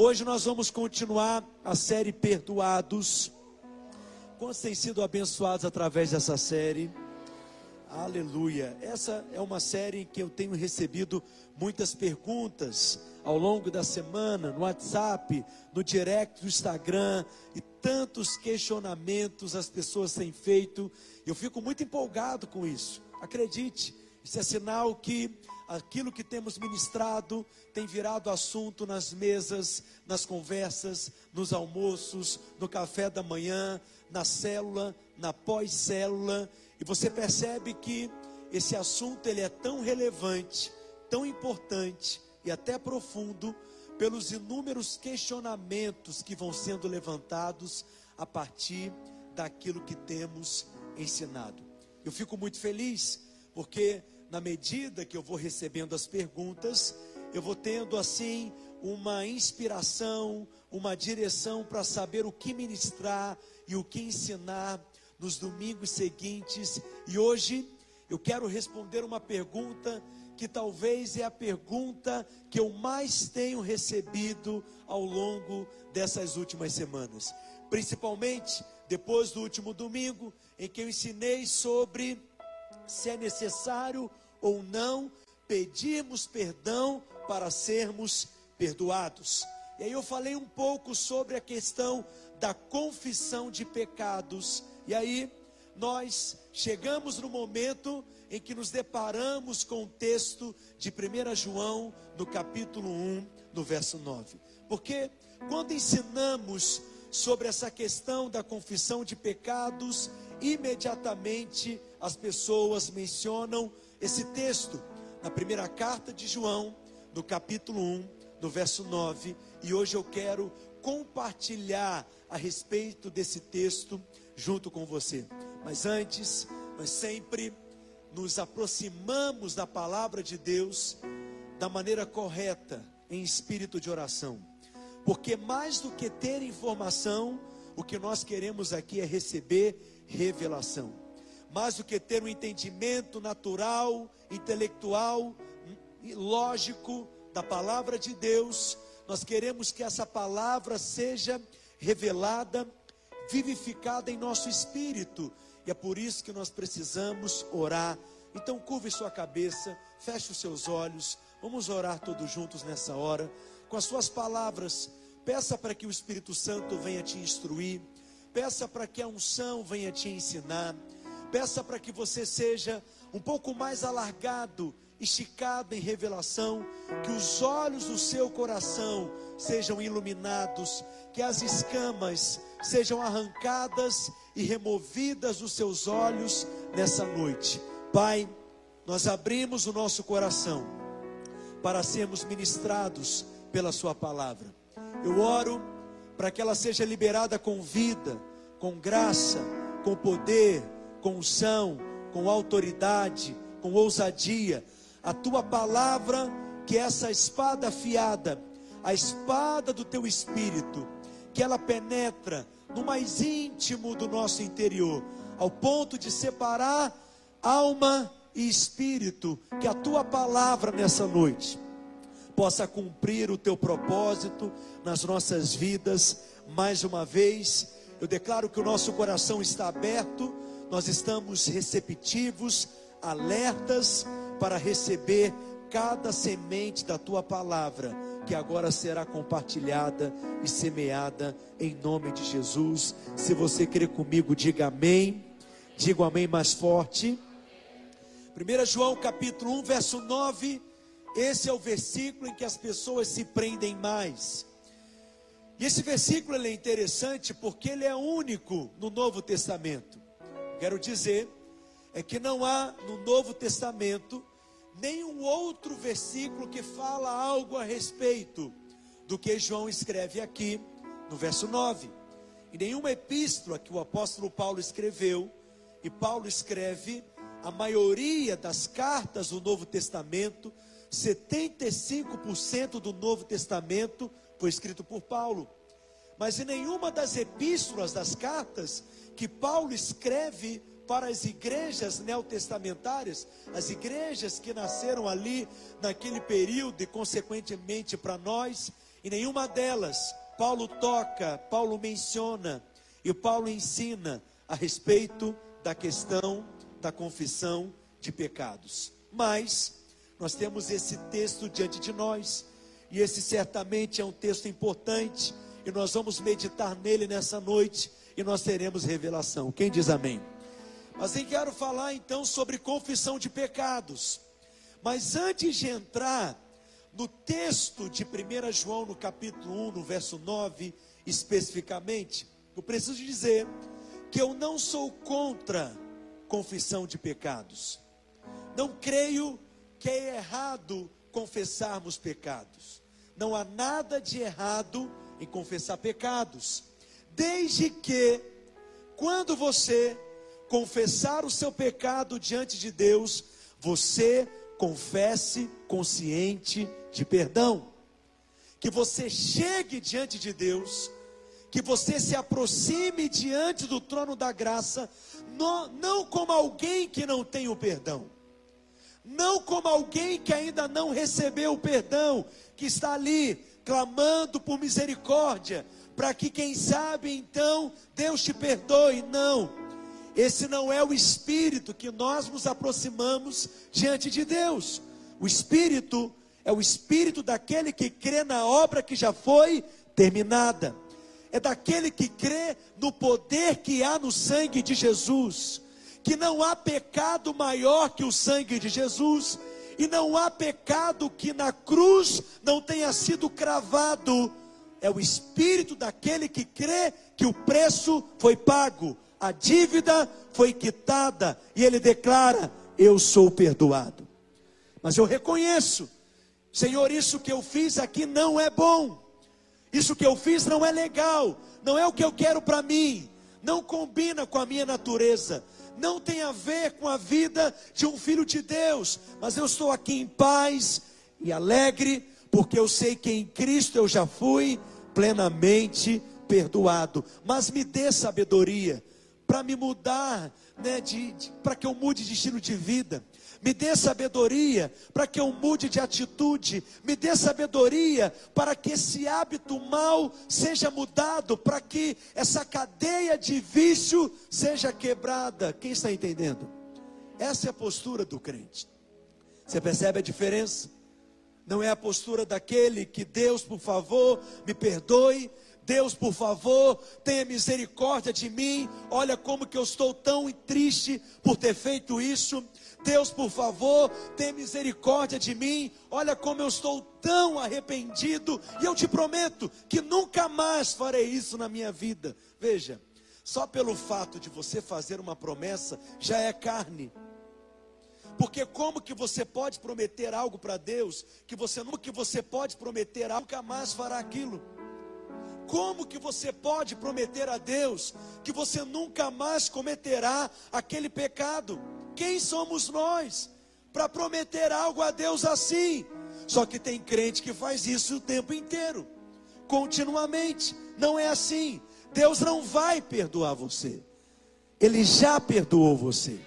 Hoje nós vamos continuar a série Perdoados. Quantos têm sido abençoados através dessa série? Aleluia. Essa é uma série em que eu tenho recebido muitas perguntas ao longo da semana, no WhatsApp, no direct do Instagram, e tantos questionamentos as pessoas têm feito. Eu fico muito empolgado com isso. Acredite, isso é sinal que aquilo que temos ministrado tem virado assunto nas mesas, nas conversas, nos almoços, no café da manhã, na célula, na pós-célula, e você percebe que esse assunto ele é tão relevante, tão importante e até profundo pelos inúmeros questionamentos que vão sendo levantados a partir daquilo que temos ensinado. Eu fico muito feliz porque na medida que eu vou recebendo as perguntas, eu vou tendo assim uma inspiração, uma direção para saber o que ministrar e o que ensinar nos domingos seguintes. E hoje eu quero responder uma pergunta que talvez é a pergunta que eu mais tenho recebido ao longo dessas últimas semanas, principalmente depois do último domingo, em que eu ensinei sobre se é necessário ou não pedirmos perdão para sermos perdoados. E aí eu falei um pouco sobre a questão da confissão de pecados. E aí nós chegamos no momento em que nos deparamos com o texto de 1 João, no capítulo 1, no verso 9. Porque quando ensinamos sobre essa questão da confissão de pecados, imediatamente as pessoas mencionam esse texto na primeira carta de João, no capítulo 1, no verso 9, e hoje eu quero compartilhar a respeito desse texto junto com você. Mas antes, nós sempre nos aproximamos da palavra de Deus da maneira correta, em espírito de oração. Porque mais do que ter informação, o que nós queremos aqui é receber revelação. Mais do que ter um entendimento natural, intelectual e lógico da palavra de Deus, nós queremos que essa palavra seja revelada, vivificada em nosso espírito, e é por isso que nós precisamos orar. Então, curve sua cabeça, feche os seus olhos, vamos orar todos juntos nessa hora, com as suas palavras. Peça para que o Espírito Santo venha te instruir, peça para que a unção venha te ensinar, peça para que você seja um pouco mais alargado, esticado em revelação, que os olhos do seu coração sejam iluminados, que as escamas sejam arrancadas e removidas dos seus olhos nessa noite. Pai, nós abrimos o nosso coração para sermos ministrados pela Sua palavra. Eu oro para que ela seja liberada com vida, com graça, com poder, com unção, com autoridade, com ousadia. A tua palavra, que é essa espada afiada, a espada do teu espírito, que ela penetra no mais íntimo do nosso interior, ao ponto de separar alma e espírito, que a tua palavra nessa noite possa cumprir o teu propósito nas nossas vidas. Mais uma vez, eu declaro que o nosso coração está aberto nós estamos receptivos, alertas para receber cada semente da tua palavra, que agora será compartilhada e semeada em nome de Jesus. Se você crê comigo, diga amém. Diga amém mais forte. 1 João capítulo 1, verso 9. Esse é o versículo em que as pessoas se prendem mais. E esse versículo é interessante porque ele é único no Novo Testamento. Quero dizer é que não há no Novo Testamento nenhum outro versículo que fala algo a respeito do que João escreve aqui no verso 9. E nenhuma epístola que o apóstolo Paulo escreveu, e Paulo escreve a maioria das cartas do Novo Testamento, 75% do Novo Testamento foi escrito por Paulo. Mas em nenhuma das epístolas das cartas que Paulo escreve para as igrejas neotestamentárias, as igrejas que nasceram ali naquele período e consequentemente para nós, e nenhuma delas Paulo toca, Paulo menciona e Paulo ensina a respeito da questão da confissão de pecados. Mas nós temos esse texto diante de nós, e esse certamente é um texto importante, e nós vamos meditar nele nessa noite, e nós teremos revelação. Quem diz amém? Mas eu quero falar então sobre confissão de pecados. Mas antes de entrar no texto de 1 João, no capítulo 1, no verso 9, especificamente, eu preciso dizer que eu não sou contra confissão de pecados. Não creio que é errado confessarmos pecados. Não há nada de errado em confessar pecados, desde que, quando você confessar o seu pecado diante de Deus, você confesse consciente de perdão. Que você chegue diante de Deus, que você se aproxime diante do trono da graça, não, não como alguém que não tem o perdão, não como alguém que ainda não recebeu o perdão, que está ali clamando por misericórdia, para que quem sabe então Deus te perdoe. Não, esse não é o espírito que nós nos aproximamos diante de Deus. O espírito é o espírito daquele que crê na obra que já foi terminada. É daquele que crê no poder que há no sangue de Jesus. Que não há pecado maior que o sangue de Jesus. E não há pecado que na cruz não tenha sido cravado. É o espírito daquele que crê que o preço foi pago a dívida foi quitada e ele declara: Eu sou perdoado. Mas eu reconheço, Senhor, isso que eu fiz aqui não é bom, isso que eu fiz não é legal, não é o que eu quero para mim, não combina com a minha natureza, não tem a ver com a vida de um filho de Deus, mas eu estou aqui em paz e alegre, porque eu sei que em Cristo eu já fui plenamente perdoado. Mas me dê sabedoria para me mudar, né, de, de para que eu mude de estilo de vida. Me dê sabedoria para que eu mude de atitude. Me dê sabedoria para que esse hábito mal seja mudado, para que essa cadeia de vício seja quebrada. Quem está entendendo? Essa é a postura do crente. Você percebe a diferença? Não é a postura daquele que Deus, por favor, me perdoe, Deus, por favor, tenha misericórdia de mim. Olha como que eu estou tão triste por ter feito isso. Deus, por favor, tenha misericórdia de mim. Olha como eu estou tão arrependido. E eu te prometo que nunca mais farei isso na minha vida. Veja, só pelo fato de você fazer uma promessa já é carne. Porque como que você pode prometer algo para Deus que você nunca que você pode prometer algo nunca mais fará aquilo? Como que você pode prometer a Deus que você nunca mais cometerá aquele pecado? Quem somos nós para prometer algo a Deus assim? Só que tem crente que faz isso o tempo inteiro, continuamente. Não é assim. Deus não vai perdoar você. Ele já perdoou você.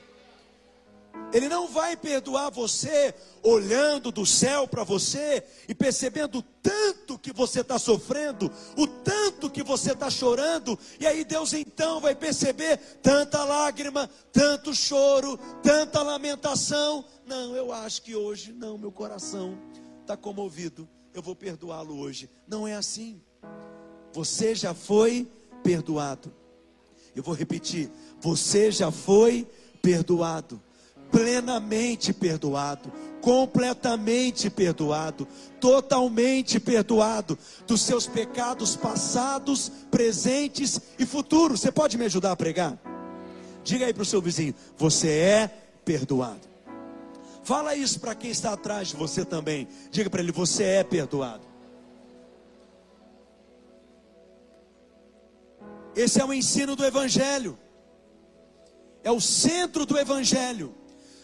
Ele não vai perdoar você olhando do céu para você e percebendo o tanto que você está sofrendo, o tanto que você está chorando, e aí Deus então vai perceber tanta lágrima, tanto choro, tanta lamentação. Não, eu acho que hoje, não, meu coração está comovido, eu vou perdoá-lo hoje. Não é assim. Você já foi perdoado. Eu vou repetir: você já foi perdoado plenamente perdoado, completamente perdoado, totalmente perdoado dos seus pecados passados, presentes e futuros. Você pode me ajudar a pregar? Diga aí para o seu vizinho: você é perdoado. Fala isso para quem está atrás de você também. Diga para ele: você é perdoado. Esse é o ensino do Evangelho, é o centro do Evangelho.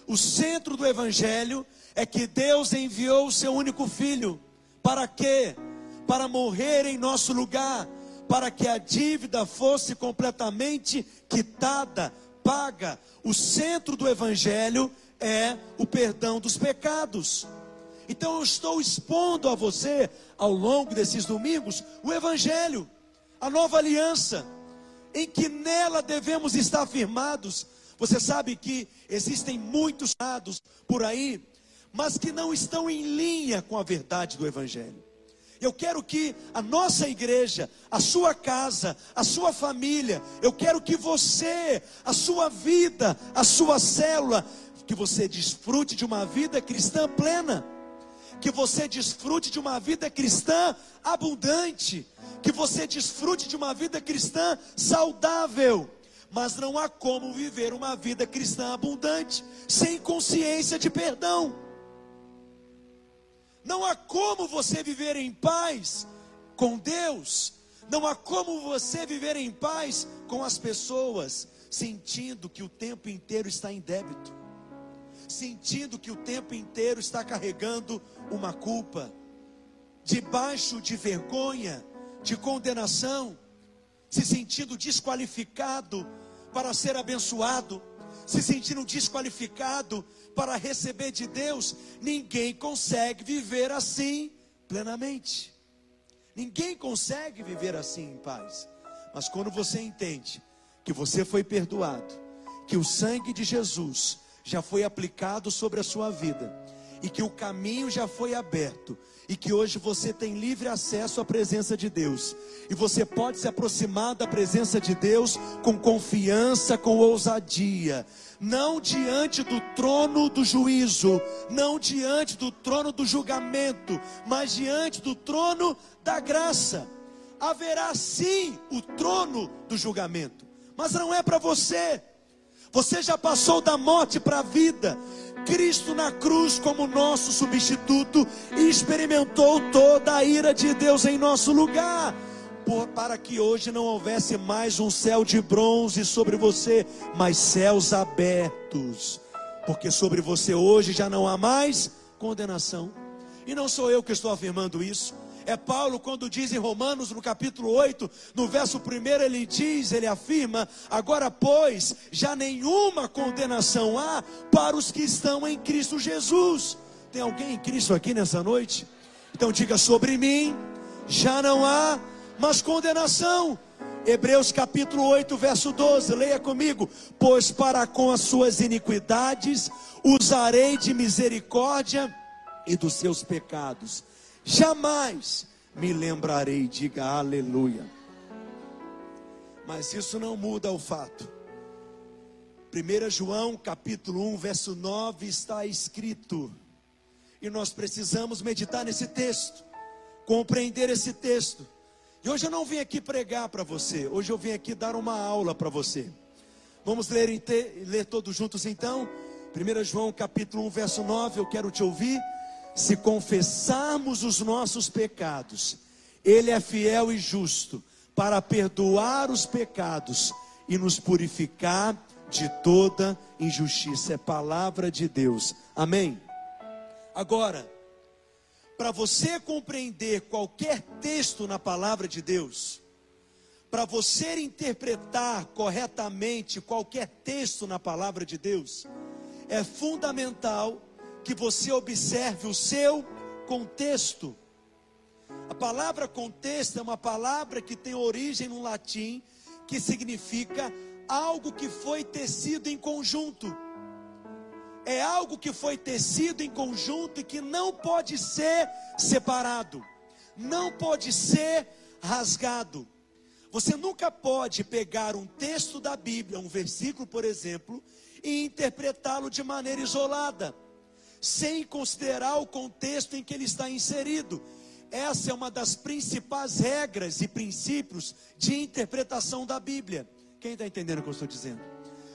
O centro do Evangelho é que Deus enviou o seu único filho. Para quê? Para morrer em nosso lugar, para que a dívida fosse completamente quitada, paga. O centro do Evangelho é o perdão dos pecados. Então eu estou expondo a você, ao longo desses domingos, o Evangelho, a nova aliança, em que nela devemos estar firmados. Você sabe que existem muitos dados por aí, mas que não estão em linha com a verdade do Evangelho. Eu quero que a nossa igreja, a sua casa, a sua família, eu quero que você, a sua vida, a sua célula, que você desfrute de uma vida cristã plena, que você desfrute de uma vida cristã abundante, que você desfrute de uma vida cristã saudável. Mas não há como viver uma vida cristã abundante sem consciência de perdão. Não há como você viver em paz com Deus. Não há como você viver em paz com as pessoas, sentindo que o tempo inteiro está em débito, sentindo que o tempo inteiro está carregando uma culpa, debaixo de vergonha, de condenação, se sentindo desqualificado para ser abençoado, se sentindo desqualificado para receber de Deus, ninguém consegue viver assim plenamente. Ninguém consegue viver assim em paz. Mas quando você entende que você foi perdoado, que o sangue de Jesus já foi aplicado sobre a sua vida, e que o caminho já foi aberto e que hoje você tem livre acesso à presença de Deus. E você pode se aproximar da presença de Deus com confiança, com ousadia, não diante do trono do juízo, não diante do trono do julgamento, mas diante do trono da graça. Haverá sim o trono do julgamento, mas não é para você. Você já passou da morte para a vida. Cristo na cruz como nosso substituto e experimentou toda a ira de Deus em nosso lugar. Por, para que hoje não houvesse mais um céu de bronze sobre você, mas céus abertos. Porque sobre você hoje já não há mais condenação. E não sou eu que estou afirmando isso. É Paulo quando diz em Romanos, no capítulo 8, no verso 1, ele diz, ele afirma: Agora, pois, já nenhuma condenação há para os que estão em Cristo Jesus. Tem alguém em Cristo aqui nessa noite? Então diga sobre mim: já não há mais condenação. Hebreus capítulo 8, verso 12, leia comigo: Pois para com as suas iniquidades usarei de misericórdia e dos seus pecados jamais me lembrarei, diga aleluia. Mas isso não muda o fato. 1 João capítulo 1, verso 9 está escrito, e nós precisamos meditar nesse texto, compreender esse texto. E hoje eu não vim aqui pregar para você, hoje eu vim aqui dar uma aula para você. Vamos ler, ler todos juntos então? 1 João capítulo 1, verso 9, eu quero te ouvir se confessarmos os nossos pecados, Ele é fiel e justo para perdoar os pecados e nos purificar de toda injustiça. É palavra de Deus. Amém. Agora, para você compreender qualquer texto na palavra de Deus, para você interpretar corretamente qualquer texto na palavra de Deus, é fundamental que você observe o seu contexto. A palavra contexto é uma palavra que tem origem no latim, que significa algo que foi tecido em conjunto. É algo que foi tecido em conjunto e que não pode ser separado, não pode ser rasgado. Você nunca pode pegar um texto da Bíblia, um versículo, por exemplo, e interpretá-lo de maneira isolada sem considerar o contexto em que ele está inserido. Essa é uma das principais regras e princípios de interpretação da Bíblia. Quem está entendendo o que eu estou dizendo?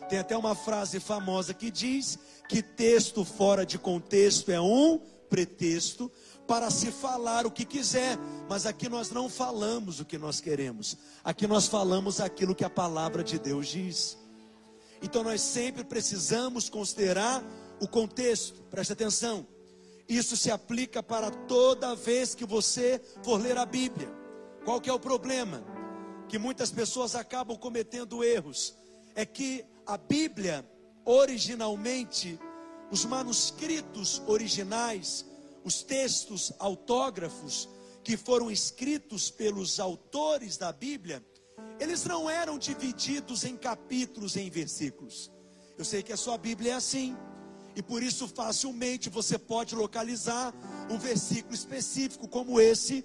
Tem até uma frase famosa que diz que texto fora de contexto é um pretexto para se falar o que quiser, mas aqui nós não falamos o que nós queremos, aqui nós falamos aquilo que a palavra de Deus diz. Então nós sempre precisamos considerar o contexto, preste atenção. Isso se aplica para toda vez que você for ler a Bíblia. Qual que é o problema? Que muitas pessoas acabam cometendo erros. É que a Bíblia, originalmente, os manuscritos originais, os textos autógrafos que foram escritos pelos autores da Bíblia, eles não eram divididos em capítulos, em versículos. Eu sei que a sua Bíblia é assim, e por isso facilmente você pode localizar um versículo específico como esse,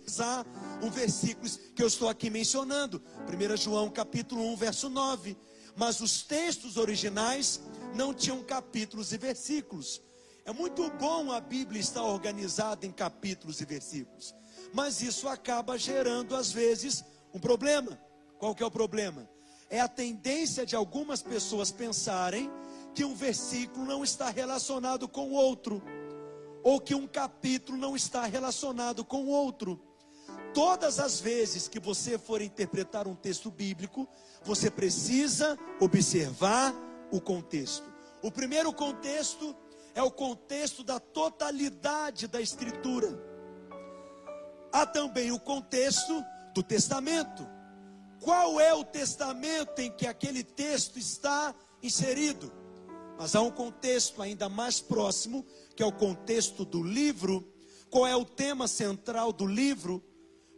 um versículo que eu estou aqui mencionando, 1 João capítulo 1, verso 9. Mas os textos originais não tinham capítulos e versículos. É muito bom a Bíblia estar organizada em capítulos e versículos, mas isso acaba gerando às vezes um problema. Qual que é o problema? É a tendência de algumas pessoas pensarem que um versículo não está relacionado com o outro, ou que um capítulo não está relacionado com o outro. Todas as vezes que você for interpretar um texto bíblico, você precisa observar o contexto. O primeiro contexto é o contexto da totalidade da Escritura. Há também o contexto do testamento. Qual é o testamento em que aquele texto está inserido? Mas há um contexto ainda mais próximo, que é o contexto do livro. Qual é o tema central do livro?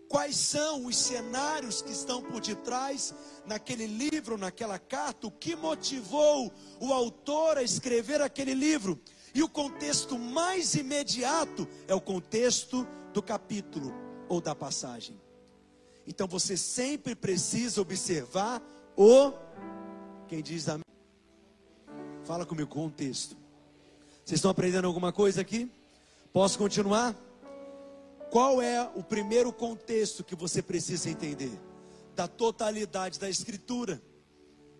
Quais são os cenários que estão por detrás naquele livro, naquela carta? O que motivou o autor a escrever aquele livro? E o contexto mais imediato é o contexto do capítulo ou da passagem. Então você sempre precisa observar o. Quem diz amém? Fala comigo, contexto. Vocês estão aprendendo alguma coisa aqui? Posso continuar? Qual é o primeiro contexto que você precisa entender? Da totalidade da Escritura.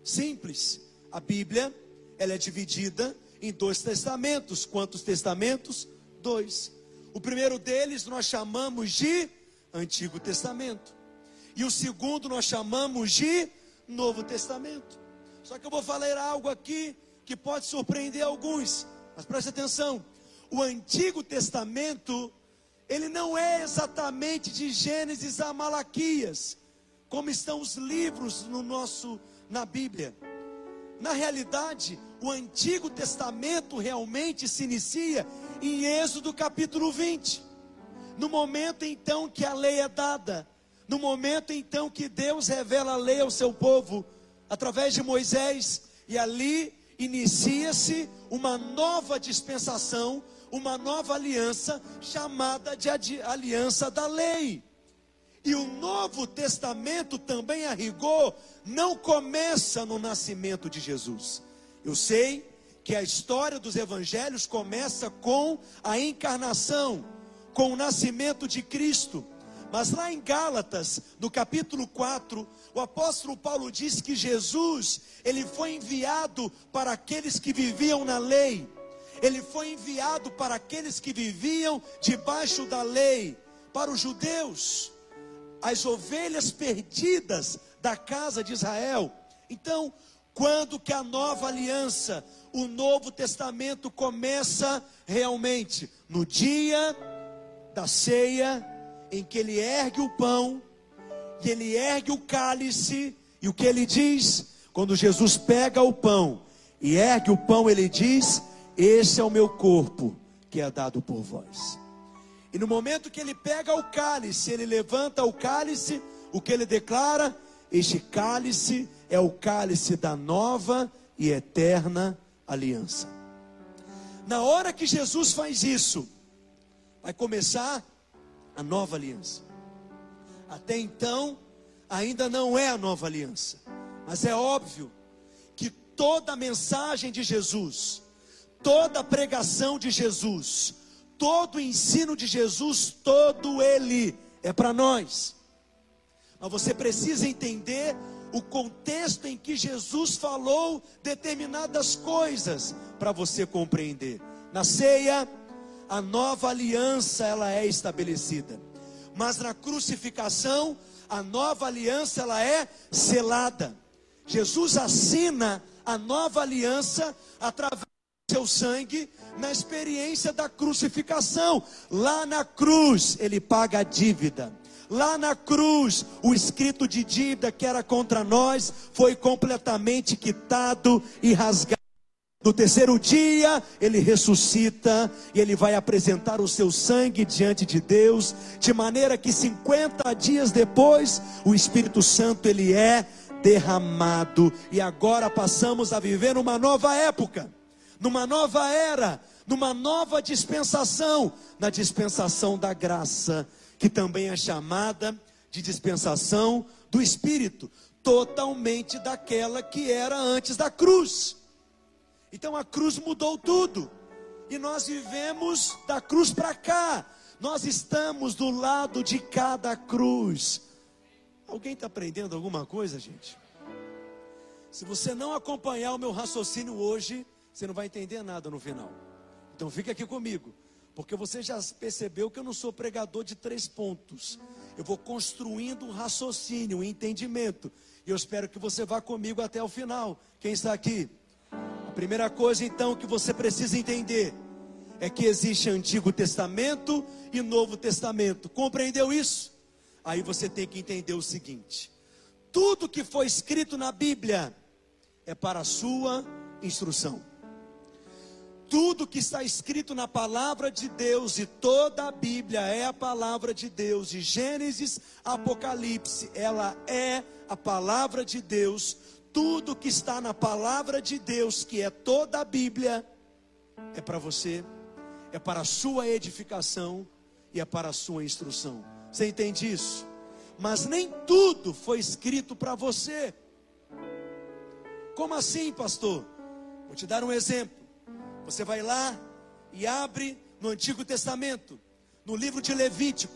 Simples. A Bíblia, ela é dividida em dois testamentos. Quantos testamentos? Dois. O primeiro deles nós chamamos de Antigo Testamento. E o segundo nós chamamos de Novo Testamento. Só que eu vou falar algo aqui que pode surpreender alguns, mas preste atenção: o Antigo Testamento, ele não é exatamente de Gênesis a Malaquias, como estão os livros no nosso na Bíblia. Na realidade, o Antigo Testamento realmente se inicia em Êxodo capítulo 20. No momento então que a lei é dada, no momento então que Deus revela a lei ao seu povo através de Moisés, e ali inicia-se uma nova dispensação, uma nova aliança, chamada de aliança da lei. E o Novo Testamento também, a rigor, não começa no nascimento de Jesus. Eu sei que a história dos evangelhos começa com a encarnação, com o nascimento de Cristo. Mas lá em Gálatas, no capítulo 4, o apóstolo Paulo diz que Jesus, ele foi enviado para aqueles que viviam na lei. Ele foi enviado para aqueles que viviam debaixo da lei, para os judeus, as ovelhas perdidas da casa de Israel. Então, quando que a nova aliança, o Novo Testamento começa realmente? No dia da ceia em que ele ergue o pão, e ele ergue o cálice, e o que ele diz? Quando Jesus pega o pão e ergue o pão, ele diz: Esse é o meu corpo que é dado por vós. E no momento que ele pega o cálice, ele levanta o cálice, o que ele declara? Este cálice é o cálice da nova e eterna aliança. Na hora que Jesus faz isso, vai começar a nova aliança. Até então, ainda não é a nova aliança, mas é óbvio que toda a mensagem de Jesus, toda a pregação de Jesus, todo o ensino de Jesus, todo ele é para nós. Mas você precisa entender o contexto em que Jesus falou determinadas coisas para você compreender. Na ceia, a nova aliança ela é estabelecida. Mas na crucificação, a nova aliança ela é selada. Jesus assina a nova aliança através do seu sangue na experiência da crucificação. Lá na cruz, ele paga a dívida. Lá na cruz, o escrito de dívida que era contra nós foi completamente quitado e rasgado. No terceiro dia, ele ressuscita e ele vai apresentar o seu sangue diante de Deus, de maneira que 50 dias depois, o Espírito Santo ele é derramado e agora passamos a viver numa nova época, numa nova era, numa nova dispensação, na dispensação da graça, que também é chamada de dispensação do Espírito, totalmente daquela que era antes da cruz. Então a cruz mudou tudo. E nós vivemos da cruz para cá. Nós estamos do lado de cada cruz. Alguém está aprendendo alguma coisa, gente? Se você não acompanhar o meu raciocínio hoje, você não vai entender nada no final. Então fica aqui comigo, porque você já percebeu que eu não sou pregador de três pontos. Eu vou construindo um raciocínio, um entendimento. E eu espero que você vá comigo até o final. Quem está aqui? Primeira coisa então que você precisa entender é que existe Antigo Testamento e Novo Testamento. Compreendeu isso? Aí você tem que entender o seguinte: tudo que foi escrito na Bíblia é para a sua instrução. Tudo que está escrito na palavra de Deus e toda a Bíblia é a palavra de Deus, de Gênesis Apocalipse, ela é a palavra de Deus tudo que está na palavra de Deus, que é toda a Bíblia, é para você, é para a sua edificação e é para a sua instrução. Você entende isso? Mas nem tudo foi escrito para você. Como assim, pastor? Vou te dar um exemplo. Você vai lá e abre no Antigo Testamento, no livro de Levítico.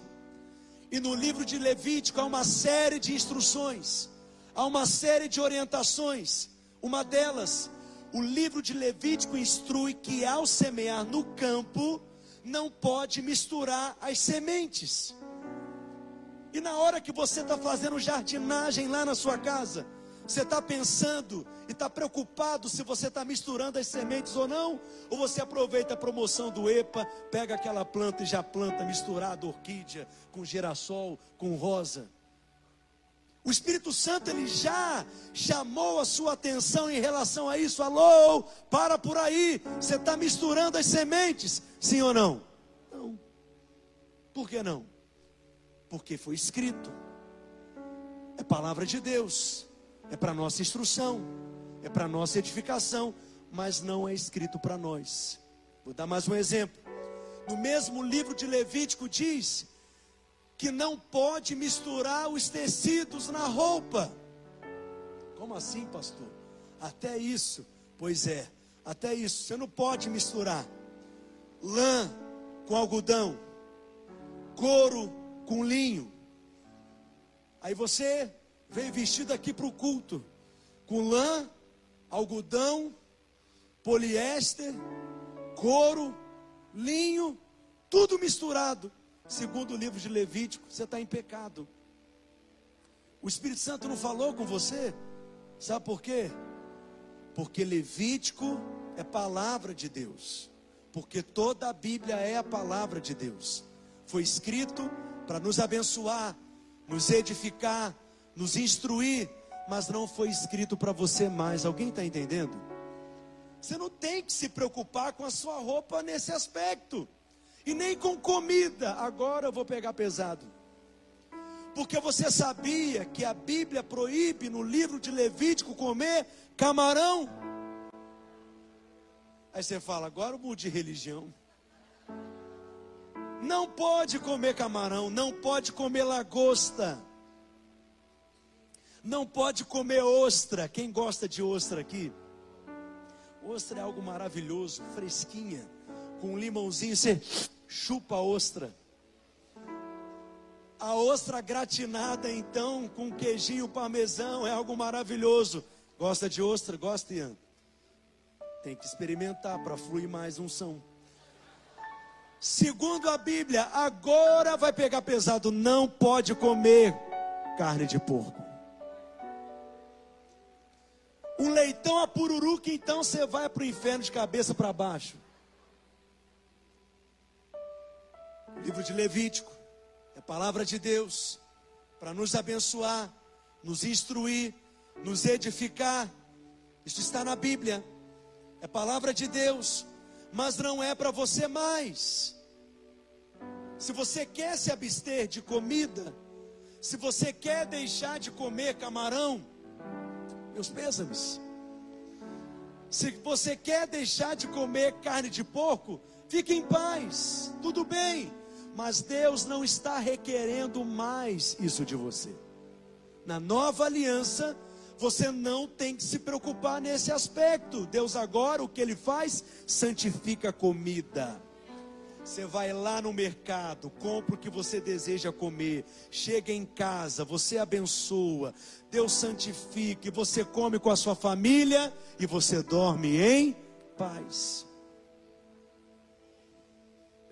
E no livro de Levítico há uma série de instruções há uma série de orientações. Uma delas, o livro de Levítico instrui que ao semear no campo, não pode misturar as sementes. E na hora que você está fazendo jardinagem lá na sua casa, você está pensando e está preocupado se você está misturando as sementes ou não? Ou você aproveita a promoção do EPA, pega aquela planta e já planta misturada orquídea com girassol, com rosa? O Espírito Santo ele já chamou a sua atenção em relação a isso. Alô, para por aí. Você está misturando as sementes, sim ou não? Não. Por que não? Porque foi escrito. É palavra de Deus. É para nossa instrução. É para nossa edificação. Mas não é escrito para nós. Vou dar mais um exemplo. No mesmo livro de Levítico diz que não pode misturar os tecidos na roupa. Como assim, pastor? Até isso, pois é, até isso, você não pode misturar lã com algodão, couro com linho. Aí você veio vestido aqui para o culto, com lã, algodão, poliéster, couro, linho, tudo misturado segundo o livro de Levítico, você está em pecado. O Espírito Santo não falou com você, sabe por quê? Porque Levítico é palavra de Deus, porque toda a Bíblia é a palavra de Deus, foi escrito para nos abençoar, nos edificar, nos instruir, mas não foi escrito para você mais. Alguém está entendendo? Você não tem que se preocupar com a sua roupa nesse aspecto e nem com comida. Agora eu vou pegar pesado. Porque você sabia que a Bíblia proíbe no livro de Levítico comer camarão? Aí você fala, agora eu mudo de religião. Não pode comer camarão, não pode comer lagosta. Não pode comer ostra. Quem gosta de ostra aqui? Ostra é algo maravilhoso, fresquinha, com um limãozinho, você chupa a ostra. A ostra gratinada, então, com queijinho parmesão, é algo maravilhoso. Gosta de ostra? Gosta, Ian? Tem que experimentar para fluir mais unção. Segundo a Bíblia, agora vai pegar pesado, não pode comer carne de porco. Um leitão a pururuca, então você vai para o inferno de cabeça para baixo. Livro de Levítico, é palavra de Deus para nos abençoar, nos instruir, nos edificar. Isso está na Bíblia. é palavra de Deus, mas não é para você mais. Se você quer se abster de comida, se você quer deixar de comer camarão, meus pêsames. Se você quer deixar de comer carne de porco, fique em paz, tudo bem. Mas Deus não está requerendo mais isso de você. Na nova aliança, você não tem que se preocupar nesse aspecto. Deus agora o que ele faz? Santifica a comida. Você vai lá no mercado, compra o que você deseja comer, chega em casa, você abençoa, Deus santifica, e você come com a sua família e você dorme em paz.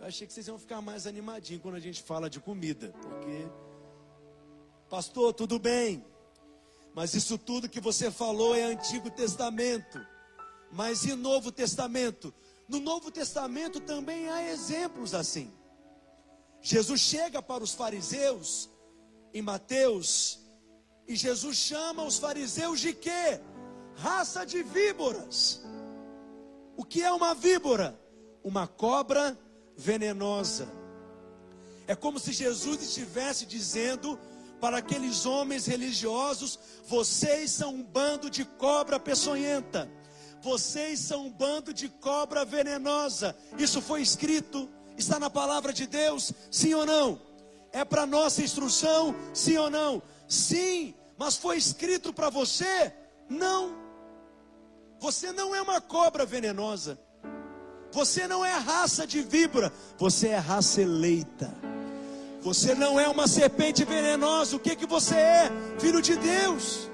Eu achei que vocês iam ficar mais animadinhos quando a gente fala de comida, porque, pastor, tudo bem, mas isso tudo que você falou é Antigo Testamento, mas e Novo Testamento? No Novo Testamento também há exemplos assim. Jesus chega para os fariseus em Mateus e Jesus chama os fariseus de quê? Raça de víboras. O que é uma víbora? Uma cobra venenosa. É como se Jesus estivesse dizendo para aqueles homens religiosos: vocês são um bando de cobra peçonhenta vocês são um bando de cobra venenosa. Isso foi escrito, está na palavra de Deus, sim ou não? É para nossa instrução, sim ou não? Sim, mas foi escrito para você? Não. Você não é uma cobra venenosa. Você não é raça de víbora, você é raça eleita. Você não é uma serpente venenosa. O que que você é? Filho de Deus.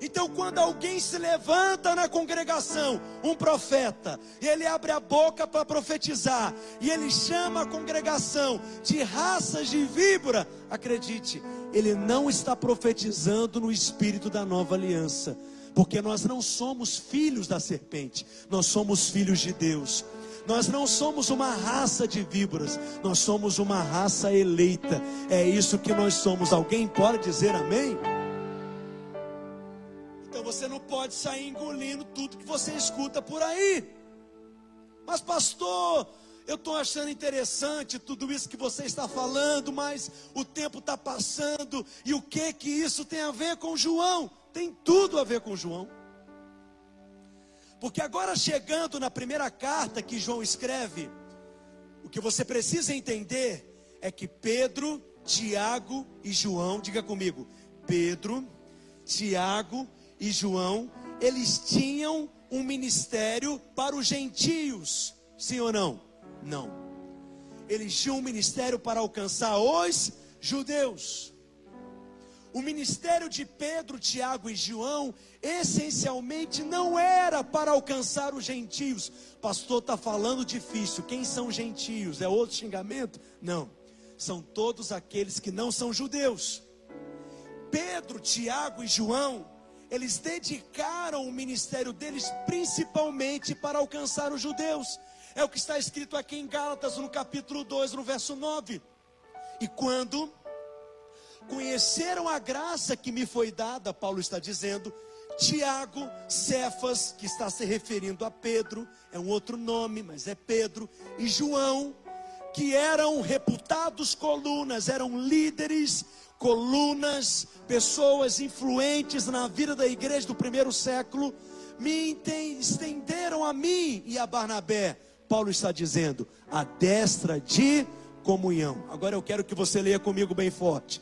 Então, quando alguém se levanta na congregação, um profeta, e ele abre a boca para profetizar, e ele chama a congregação de raças de víbora, acredite, ele não está profetizando no espírito da nova aliança, porque nós não somos filhos da serpente, nós somos filhos de Deus. Nós não somos uma raça de víboras, nós somos uma raça eleita. É isso que nós somos. Alguém pode dizer amém? você não pode sair engolindo tudo que você escuta por aí. Mas, pastor, eu estou achando interessante tudo isso que você está falando, mas o tempo está passando, e o que que isso tem a ver com João? Tem tudo a ver com João. Porque agora chegando na primeira carta que João escreve, o que você precisa entender é que Pedro, Tiago e João, diga comigo, Pedro, Tiago e João, eles tinham um ministério para os gentios, sim ou não? Não. Eles tinham um ministério para alcançar os judeus. O ministério de Pedro, Tiago e João, essencialmente não era para alcançar os gentios. Pastor está falando difícil. Quem são gentios? É outro xingamento? Não. São todos aqueles que não são judeus. Pedro, Tiago e João eles dedicaram o ministério deles principalmente para alcançar os judeus. É o que está escrito aqui em Gálatas, no capítulo 2, no verso 9. E quando conheceram a graça que me foi dada, Paulo está dizendo, Tiago, Cefas, que está se referindo a Pedro, é um outro nome, mas é Pedro, e João, que eram reputados colunas, eram líderes colunas, pessoas influentes na vida da igreja do primeiro século, me estenderam a mim e a Barnabé. Paulo está dizendo, a destra de comunhão. Agora eu quero que você leia comigo bem forte.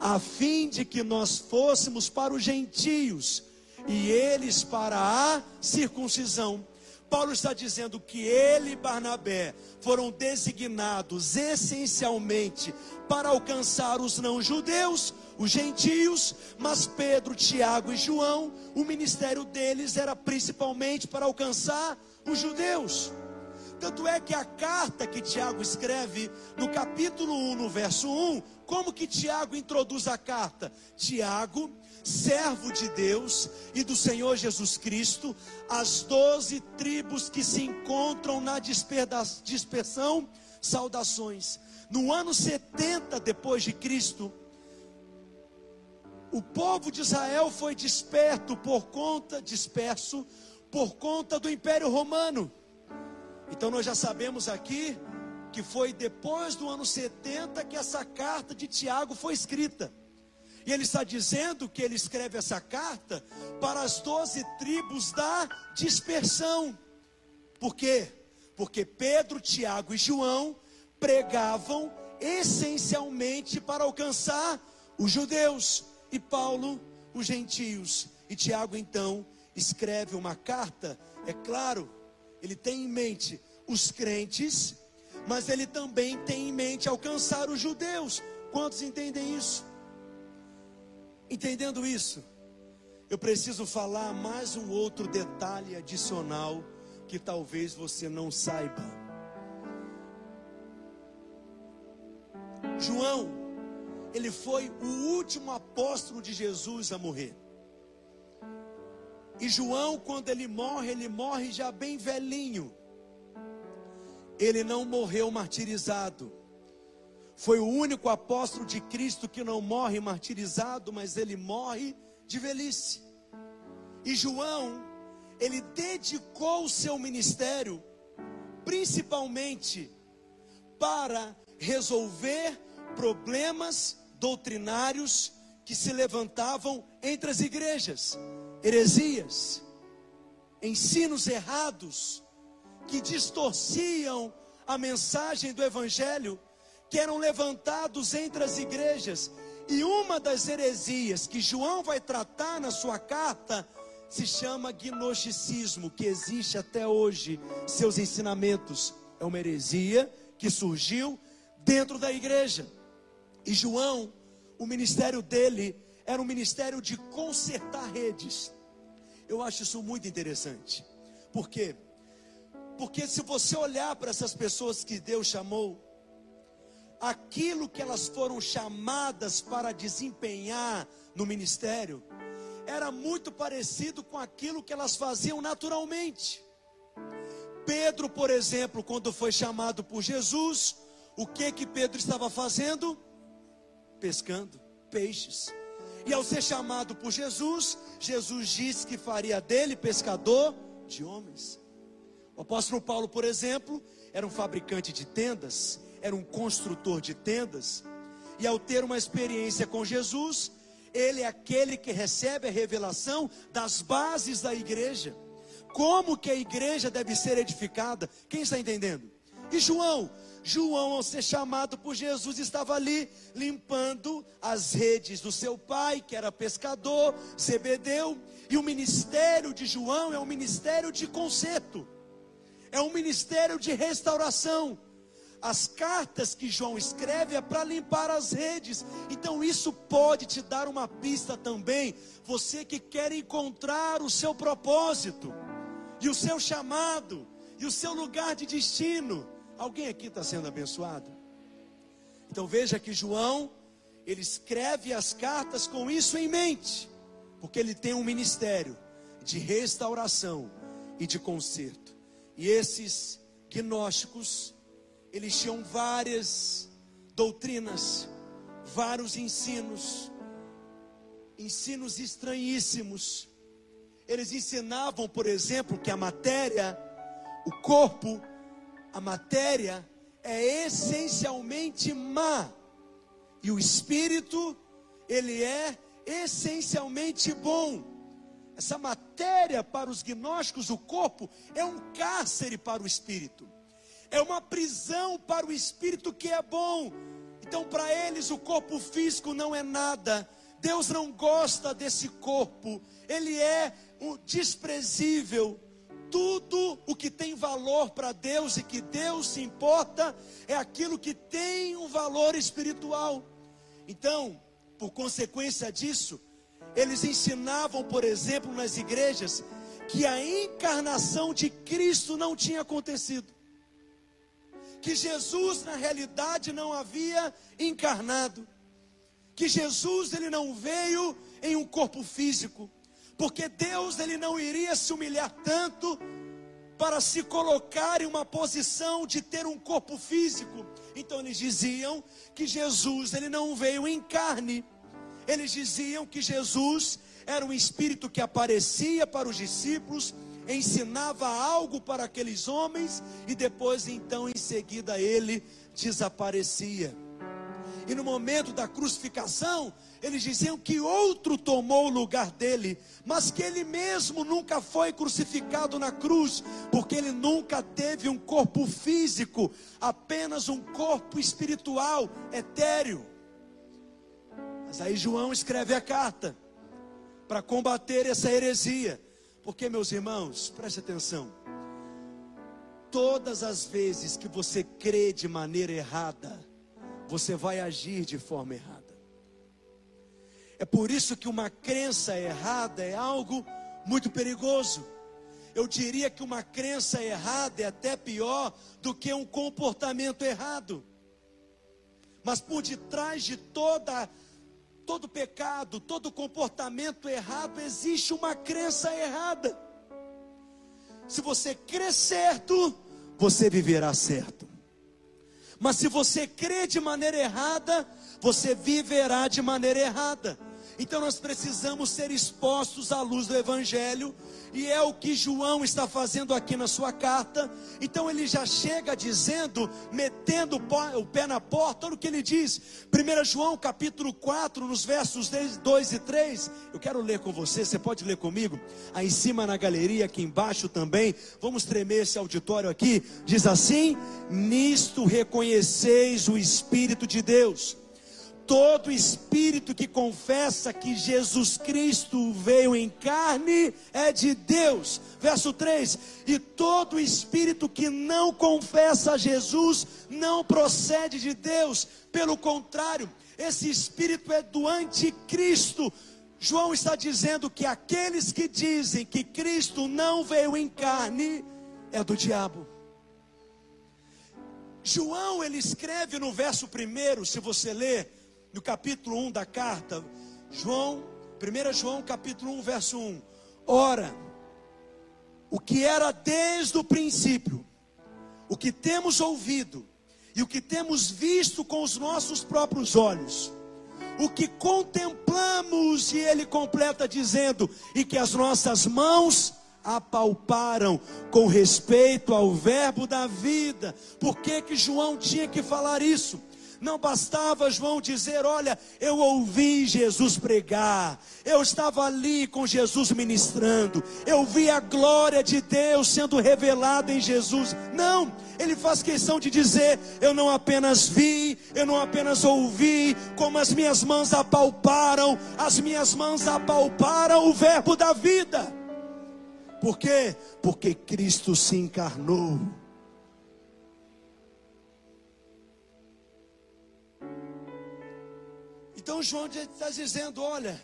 A fim de que nós fôssemos para os gentios e eles para a circuncisão Paulo está dizendo que ele e Barnabé foram designados essencialmente para alcançar os não-judeus, os gentios, mas Pedro, Tiago e João, o ministério deles era principalmente para alcançar os judeus. Tanto é que a carta que Tiago escreve no capítulo 1, no verso 1, como que Tiago introduz a carta? Tiago servo de Deus e do Senhor Jesus Cristo, as doze tribos que se encontram na dispersão, saudações. No ano 70 depois de Cristo, o povo de Israel foi desperto por conta disperso por conta do Império Romano. Então nós já sabemos aqui que foi depois do ano 70 que essa carta de Tiago foi escrita. E ele está dizendo que ele escreve essa carta para as doze tribos da dispersão. Por quê? Porque Pedro, Tiago e João pregavam essencialmente para alcançar os judeus e Paulo os gentios. E Tiago então escreve uma carta, é claro, ele tem em mente os crentes, mas ele também tem em mente alcançar os judeus. Quantos entendem isso? Entendendo isso, eu preciso falar mais um outro detalhe adicional que talvez você não saiba. João, ele foi o último apóstolo de Jesus a morrer. E João, quando ele morre, ele morre já bem velhinho. Ele não morreu martirizado. Foi o único apóstolo de Cristo que não morre martirizado, mas ele morre de velhice. E João, ele dedicou o seu ministério principalmente para resolver problemas doutrinários que se levantavam entre as igrejas, heresias, ensinos errados que distorciam a mensagem do evangelho, que eram levantados entre as igrejas. E uma das heresias que João vai tratar na sua carta se chama gnosticismo, que existe até hoje. Seus ensinamentos é uma heresia que surgiu dentro da igreja. E João, o ministério dele era um ministério de consertar redes. Eu acho isso muito interessante. Por quê? Porque se você olhar para essas pessoas que Deus chamou, aquilo que elas foram chamadas para desempenhar no ministério, era muito parecido com aquilo que elas faziam naturalmente. Pedro, por exemplo, quando foi chamado por Jesus, o que que Pedro estava fazendo? Pescando peixes. E ao ser chamado por Jesus, Jesus disse que faria dele pescador de homens. O apóstolo Paulo, por exemplo, era um fabricante de tendas, era um construtor de tendas, e ao ter uma experiência com Jesus, ele é aquele que recebe a revelação das bases da igreja. Como que a igreja deve ser edificada? Quem está entendendo? E João? João, ao ser chamado por Jesus, estava ali limpando as redes do seu pai, que era pescador, Zebedeu. E o ministério de João é um ministério de conserto, é um ministério de restauração as cartas que João escreve é para limpar as redes. Então isso pode te dar uma pista também. Você que quer encontrar o seu propósito, e o seu chamado, e o seu lugar de destino. Alguém aqui está sendo abençoado? Então veja que João, ele escreve as cartas com isso em mente, porque ele tem um ministério de restauração e de conserto. E esses gnósticos, eles tinham várias doutrinas, vários ensinos, ensinos estranhíssimos. Eles ensinavam, por exemplo, que a matéria, o corpo, a matéria é essencialmente má e o espírito, ele é essencialmente bom. Essa matéria para os gnósticos, o corpo, é um cárcere para o espírito é uma prisão para o espírito que é bom. Então, para eles, o corpo físico não é nada. Deus não gosta desse corpo, ele é o desprezível. Tudo o que tem valor para Deus e que Deus se importa é aquilo que tem um valor espiritual. Então, por consequência disso, eles ensinavam, por exemplo, nas igrejas, que a encarnação de Cristo não tinha acontecido. Que Jesus na realidade não havia encarnado, que Jesus ele não veio em um corpo físico, porque Deus ele não iria se humilhar tanto para se colocar em uma posição de ter um corpo físico. Então eles diziam que Jesus ele não veio em carne. Eles diziam que Jesus era um espírito que aparecia para os discípulos ensinava algo para aqueles homens e depois, então, em seguida, ele desaparecia. E no momento da crucificação, eles diziam que outro tomou o lugar dele, mas que ele mesmo nunca foi crucificado na cruz, porque ele nunca teve um corpo físico, apenas um corpo espiritual, etéreo. Mas aí João escreve a carta para combater essa heresia, porque, meus irmãos, preste atenção. Todas as vezes que você crê de maneira errada, você vai agir de forma errada. É por isso que uma crença errada é algo muito perigoso. Eu diria que uma crença errada é até pior do que um comportamento errado. Mas por detrás de toda todo pecado, todo comportamento errado, existe uma crença errada. Se você crê certo, você viverá certo. Mas se você crê de maneira errada, você viverá de maneira errada. Então nós precisamos ser expostos à luz do Evangelho, e é o que João está fazendo aqui na sua carta. Então ele já chega dizendo, metendo o pé na porta, olha o que ele diz. 1 João capítulo 4, nos versos 2 e 3. Eu quero ler com você, você pode ler comigo? Aí em cima na galeria, aqui embaixo também. Vamos tremer esse auditório aqui. Diz assim: Nisto reconheceis o Espírito de Deus todo espírito que confessa que Jesus Cristo veio em carne é de Deus. Verso 3: E todo espírito que não confessa Jesus não procede de Deus, pelo contrário, esse espírito é do anticristo. João está dizendo que aqueles que dizem que Cristo não veio em carne é do diabo. João ele escreve no verso primeiro, se você ler, no capítulo 1 da carta, João, 1 João capítulo 1, verso 1. Ora, o que era desde o princípio, o que temos ouvido e o que temos visto com os nossos próprios olhos, o que contemplamos, e ele completa dizendo, e que as nossas mãos apalparam com respeito ao verbo da vida. Por que que João tinha que falar isso? Não bastava João dizer: Olha, eu ouvi Jesus pregar, eu estava ali com Jesus ministrando, eu vi a glória de Deus sendo revelada em Jesus. Não, ele faz questão de dizer: Eu não apenas vi, eu não apenas ouvi, como as minhas mãos apalparam, as minhas mãos apalparam o Verbo da vida. Por quê? Porque Cristo se encarnou Então João está dizendo: olha,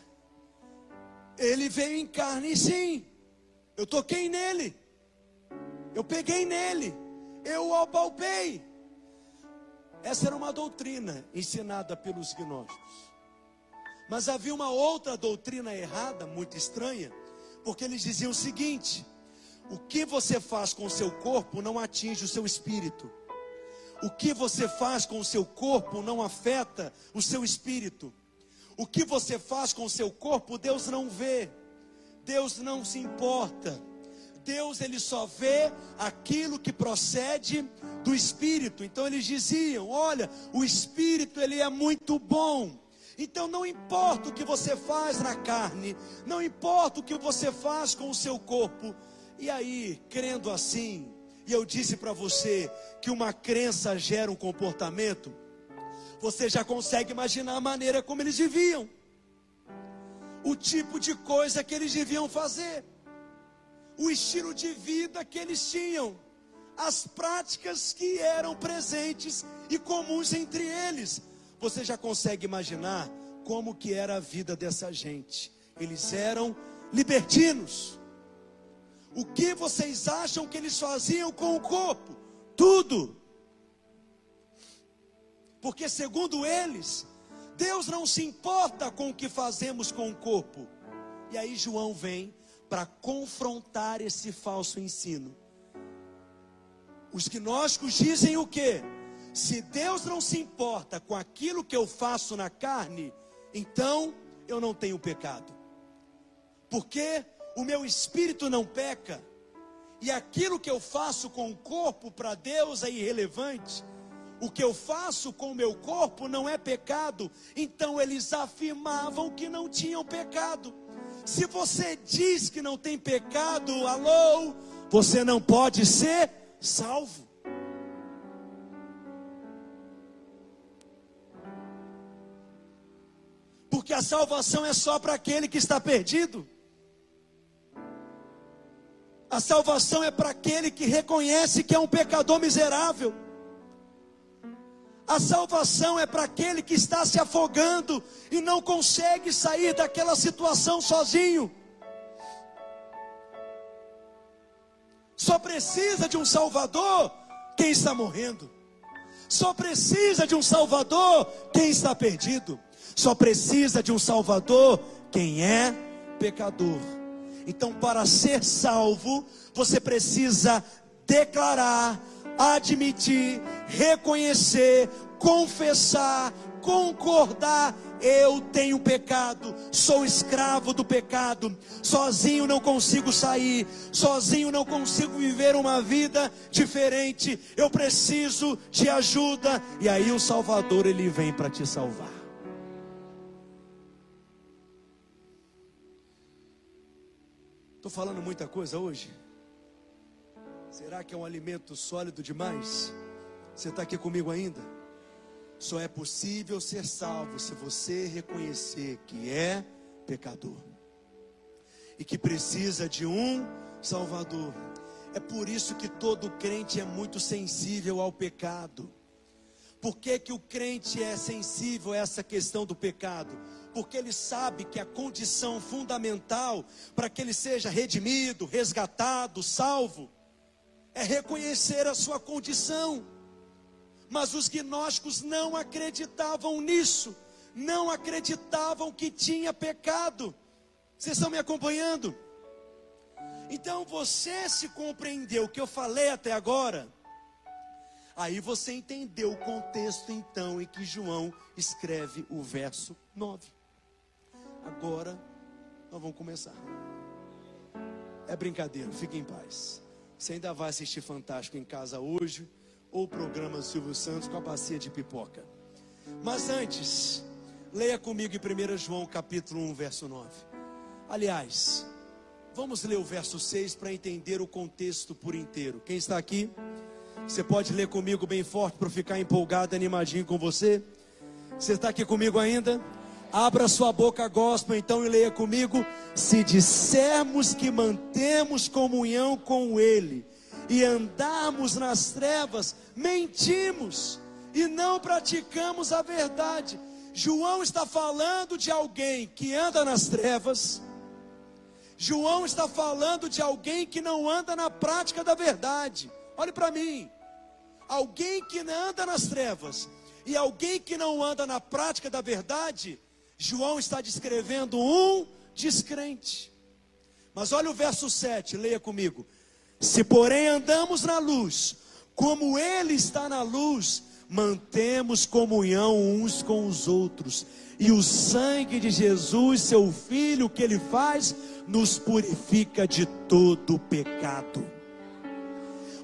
ele veio em carne, sim. Eu toquei nele, eu peguei nele, eu o apalpei. Essa era uma doutrina ensinada pelos gnósticos. Mas havia uma outra doutrina errada, muito estranha, porque eles diziam o seguinte: o que você faz com o seu corpo não atinge o seu espírito. O que você faz com o seu corpo não afeta o seu espírito. O que você faz com o seu corpo, Deus não vê. Deus não se importa. Deus ele só vê aquilo que procede do espírito. Então eles diziam: "Olha, o espírito ele é muito bom. Então não importa o que você faz na carne, não importa o que você faz com o seu corpo. E aí, crendo assim, e eu disse para você que uma crença gera um comportamento, você já consegue imaginar a maneira como eles viviam, o tipo de coisa que eles deviam fazer, o estilo de vida que eles tinham, as práticas que eram presentes e comuns entre eles. Você já consegue imaginar como que era a vida dessa gente? Eles eram libertinos. O que vocês acham que eles faziam com o corpo? Tudo. Porque, segundo eles, Deus não se importa com o que fazemos com o corpo. E aí, João vem para confrontar esse falso ensino. Os gnósticos dizem o que? Se Deus não se importa com aquilo que eu faço na carne, então eu não tenho pecado. Porque o meu espírito não peca, e aquilo que eu faço com o corpo para Deus é irrelevante, o que eu faço com o meu corpo não é pecado, então eles afirmavam que não tinham pecado. Se você diz que não tem pecado, alô, você não pode ser salvo. Porque a salvação é só para aquele que está perdido. A salvação é para aquele que reconhece que é um pecador miserável. A salvação é para aquele que está se afogando e não consegue sair daquela situação sozinho. Só precisa de um Salvador quem está morrendo. Só precisa de um Salvador quem está perdido. Só precisa de um Salvador quem é pecador. Então, para ser salvo, você precisa declarar, admitir, reconhecer, confessar, concordar. Eu tenho pecado, sou escravo do pecado, sozinho não consigo sair, sozinho não consigo viver uma vida diferente. Eu preciso de ajuda, e aí o Salvador ele vem para te salvar. Estou falando muita coisa hoje? Será que é um alimento sólido demais? Você está aqui comigo ainda? Só é possível ser salvo se você reconhecer que é pecador e que precisa de um Salvador. É por isso que todo crente é muito sensível ao pecado. Por que, que o crente é sensível a essa questão do pecado? porque ele sabe que a condição fundamental para que ele seja redimido, resgatado, salvo, é reconhecer a sua condição. Mas os gnósticos não acreditavam nisso, não acreditavam que tinha pecado. Vocês estão me acompanhando? Então você se compreendeu o que eu falei até agora. Aí você entendeu o contexto então em que João escreve o verso 9. Agora nós vamos começar. É brincadeira, fique em paz. Você ainda vai assistir Fantástico em casa hoje, ou o programa Silvio Santos com a bacia de pipoca. Mas antes, leia comigo em 1 João capítulo 1, verso 9. Aliás, vamos ler o verso 6 para entender o contexto por inteiro. Quem está aqui? Você pode ler comigo bem forte para ficar empolgado, animadinho com você? Você está aqui comigo ainda? Abra sua boca gospel então e leia comigo. Se dissermos que mantemos comunhão com Ele e andarmos nas trevas, mentimos e não praticamos a verdade. João está falando de alguém que anda nas trevas. João está falando de alguém que não anda na prática da verdade. Olhe para mim. Alguém que anda nas trevas e alguém que não anda na prática da verdade João está descrevendo um descrente. Mas olha o verso 7, leia comigo. Se porém andamos na luz, como Ele está na luz, mantemos comunhão uns com os outros, e o sangue de Jesus, seu Filho, que Ele faz, nos purifica de todo pecado.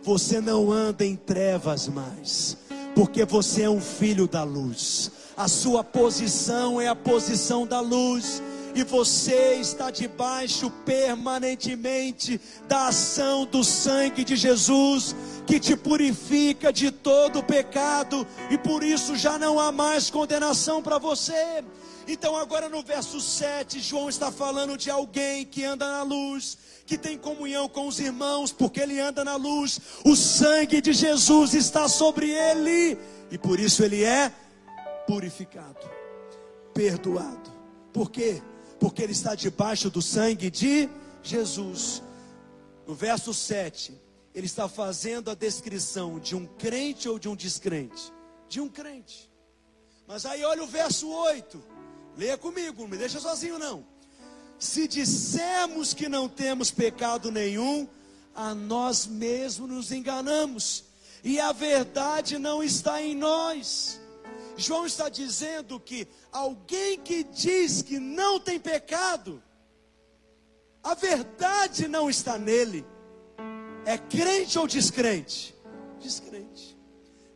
Você não anda em trevas mais, porque você é um filho da luz a sua posição é a posição da luz, e você está debaixo permanentemente da ação do sangue de Jesus, que te purifica de todo pecado, e por isso já não há mais condenação para você. Então, agora no verso 7, João está falando de alguém que anda na luz, que tem comunhão com os irmãos, porque ele anda na luz, o sangue de Jesus está sobre ele, e por isso ele é purificado, perdoado. Por quê? Porque ele está debaixo do sangue de Jesus. No verso 7, ele está fazendo a descrição de um crente ou de um descrente? De um crente. Mas aí olha o verso 8. Leia comigo, não me deixa sozinho não. Se dissermos que não temos pecado nenhum, a nós mesmos nos enganamos, e a verdade não está em nós. João está dizendo que alguém que diz que não tem pecado, a verdade não está nele. é crente ou descrente? Descrente.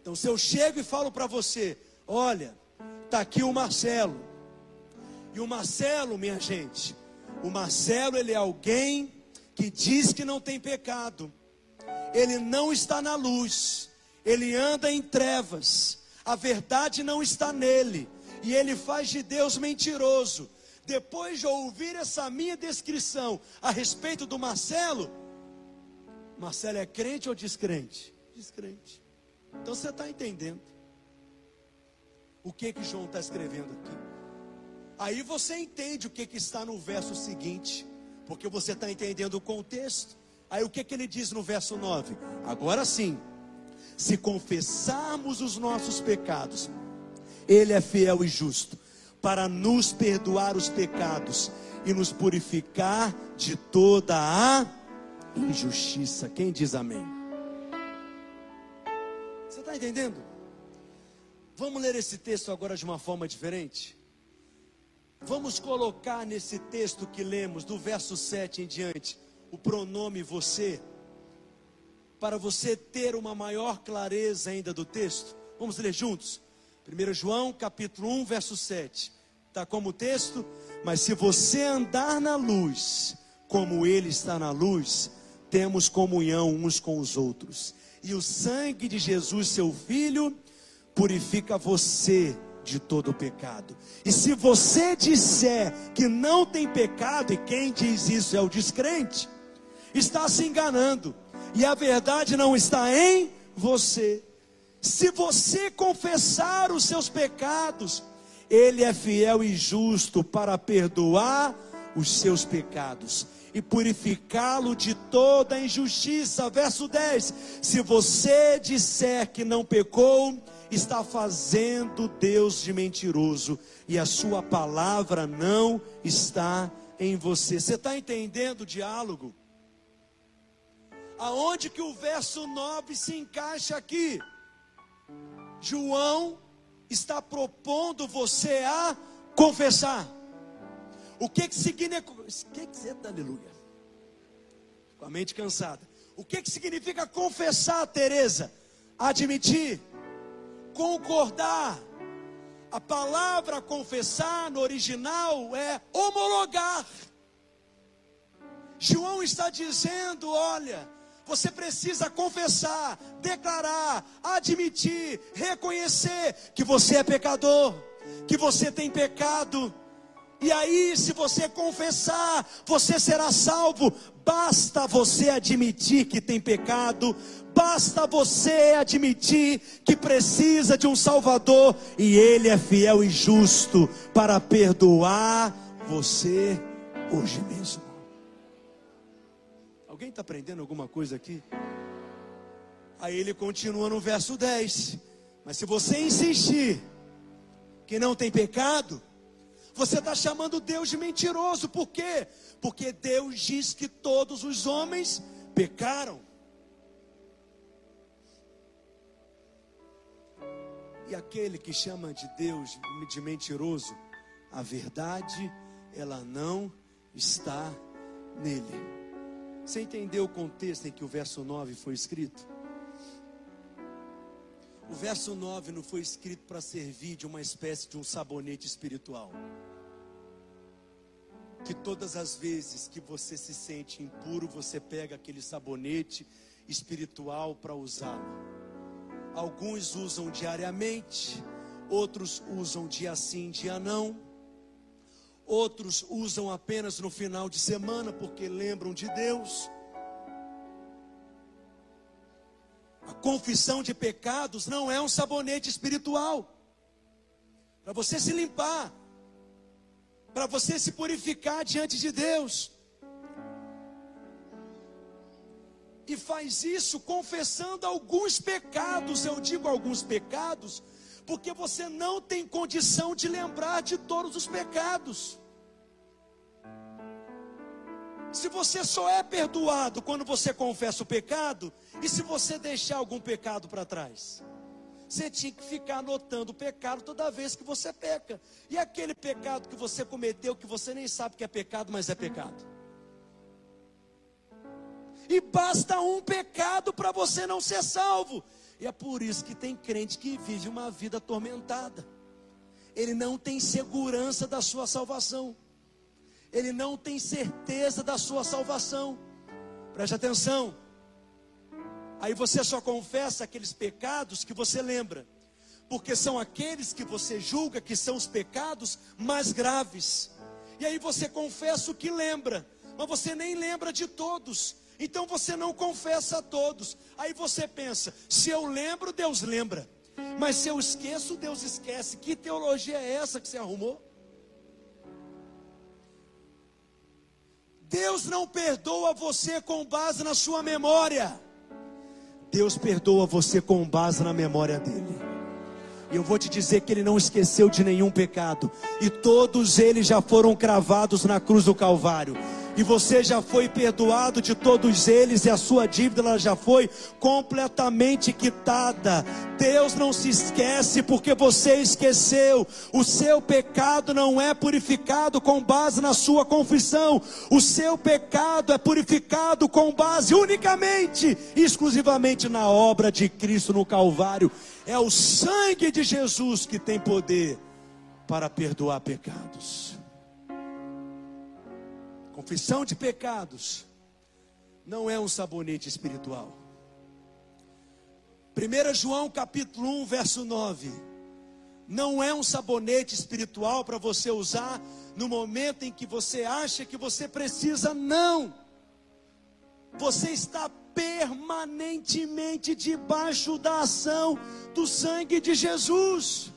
Então, se eu chego e falo para você: olha, está aqui o Marcelo. E o Marcelo, minha gente, o Marcelo, ele é alguém que diz que não tem pecado. Ele não está na luz. Ele anda em trevas. A verdade não está nele. E ele faz de Deus mentiroso. Depois de ouvir essa minha descrição a respeito do Marcelo, Marcelo é crente ou descrente? Descrente. Então você está entendendo o que que João está escrevendo aqui. Aí você entende o que, que está no verso seguinte, porque você está entendendo o contexto. Aí o que, que ele diz no verso 9? Agora sim, se confessarmos os nossos pecados, Ele é fiel e justo para nos perdoar os pecados e nos purificar de toda a injustiça. Quem diz amém? Você está entendendo? Vamos ler esse texto agora de uma forma diferente? Vamos colocar nesse texto que lemos, do verso 7 em diante, o pronome você, para você ter uma maior clareza ainda do texto. Vamos ler juntos? 1 João capítulo 1, verso 7. Está como texto, mas se você andar na luz, como ele está na luz, temos comunhão uns com os outros. E o sangue de Jesus, seu filho, purifica você de todo pecado. E se você disser que não tem pecado, e quem diz isso é o descrente, está se enganando, e a verdade não está em você. Se você confessar os seus pecados, Ele é fiel e justo para perdoar os seus pecados e purificá-lo de toda injustiça. Verso 10: Se você disser que não pecou, está fazendo Deus de mentiroso e a sua palavra não está em você. Você está entendendo o diálogo? Aonde que o verso 9 se encaixa aqui? João está propondo você a confessar. O que que significa? Que que aleluia? Com a mente cansada. O que que significa confessar, Teresa? Admitir, concordar. A palavra confessar no original é homologar. João está dizendo, olha, você precisa confessar, declarar, admitir, reconhecer que você é pecador, que você tem pecado. E aí, se você confessar, você será salvo. Basta você admitir que tem pecado, basta você admitir que precisa de um Salvador, e Ele é fiel e justo para perdoar você hoje mesmo. Alguém está aprendendo alguma coisa aqui? Aí ele continua no verso 10. Mas se você insistir que não tem pecado, você está chamando Deus de mentiroso. Por quê? Porque Deus diz que todos os homens pecaram. E aquele que chama de Deus de mentiroso, a verdade, ela não está nele. Você entendeu o contexto em que o verso 9 foi escrito? O verso 9 não foi escrito para servir de uma espécie de um sabonete espiritual. Que todas as vezes que você se sente impuro, você pega aquele sabonete espiritual para usá-lo. Alguns usam diariamente, outros usam dia sim, dia não. Outros usam apenas no final de semana porque lembram de Deus. A confissão de pecados não é um sabonete espiritual. Para você se limpar, para você se purificar diante de Deus. E faz isso confessando alguns pecados, eu digo alguns pecados, porque você não tem condição de lembrar de todos os pecados. Se você só é perdoado quando você confessa o pecado, e se você deixar algum pecado para trás? Você tinha que ficar anotando o pecado toda vez que você peca. E aquele pecado que você cometeu, que você nem sabe que é pecado, mas é pecado. E basta um pecado para você não ser salvo. E é por isso que tem crente que vive uma vida atormentada. Ele não tem segurança da sua salvação. Ele não tem certeza da sua salvação. Preste atenção. Aí você só confessa aqueles pecados que você lembra, porque são aqueles que você julga que são os pecados mais graves. E aí você confessa o que lembra, mas você nem lembra de todos. Então você não confessa a todos. Aí você pensa: se eu lembro, Deus lembra. Mas se eu esqueço, Deus esquece. Que teologia é essa que você arrumou? Deus não perdoa você com base na sua memória. Deus perdoa você com base na memória dele. E eu vou te dizer que ele não esqueceu de nenhum pecado. E todos eles já foram cravados na cruz do Calvário e você já foi perdoado de todos eles e a sua dívida já foi completamente quitada. Deus não se esquece porque você esqueceu. O seu pecado não é purificado com base na sua confissão. O seu pecado é purificado com base unicamente, exclusivamente na obra de Cristo no Calvário. É o sangue de Jesus que tem poder para perdoar pecados. Confissão de pecados não é um sabonete espiritual. 1 João capítulo 1, verso 9. Não é um sabonete espiritual para você usar no momento em que você acha que você precisa, não. Você está permanentemente debaixo da ação do sangue de Jesus.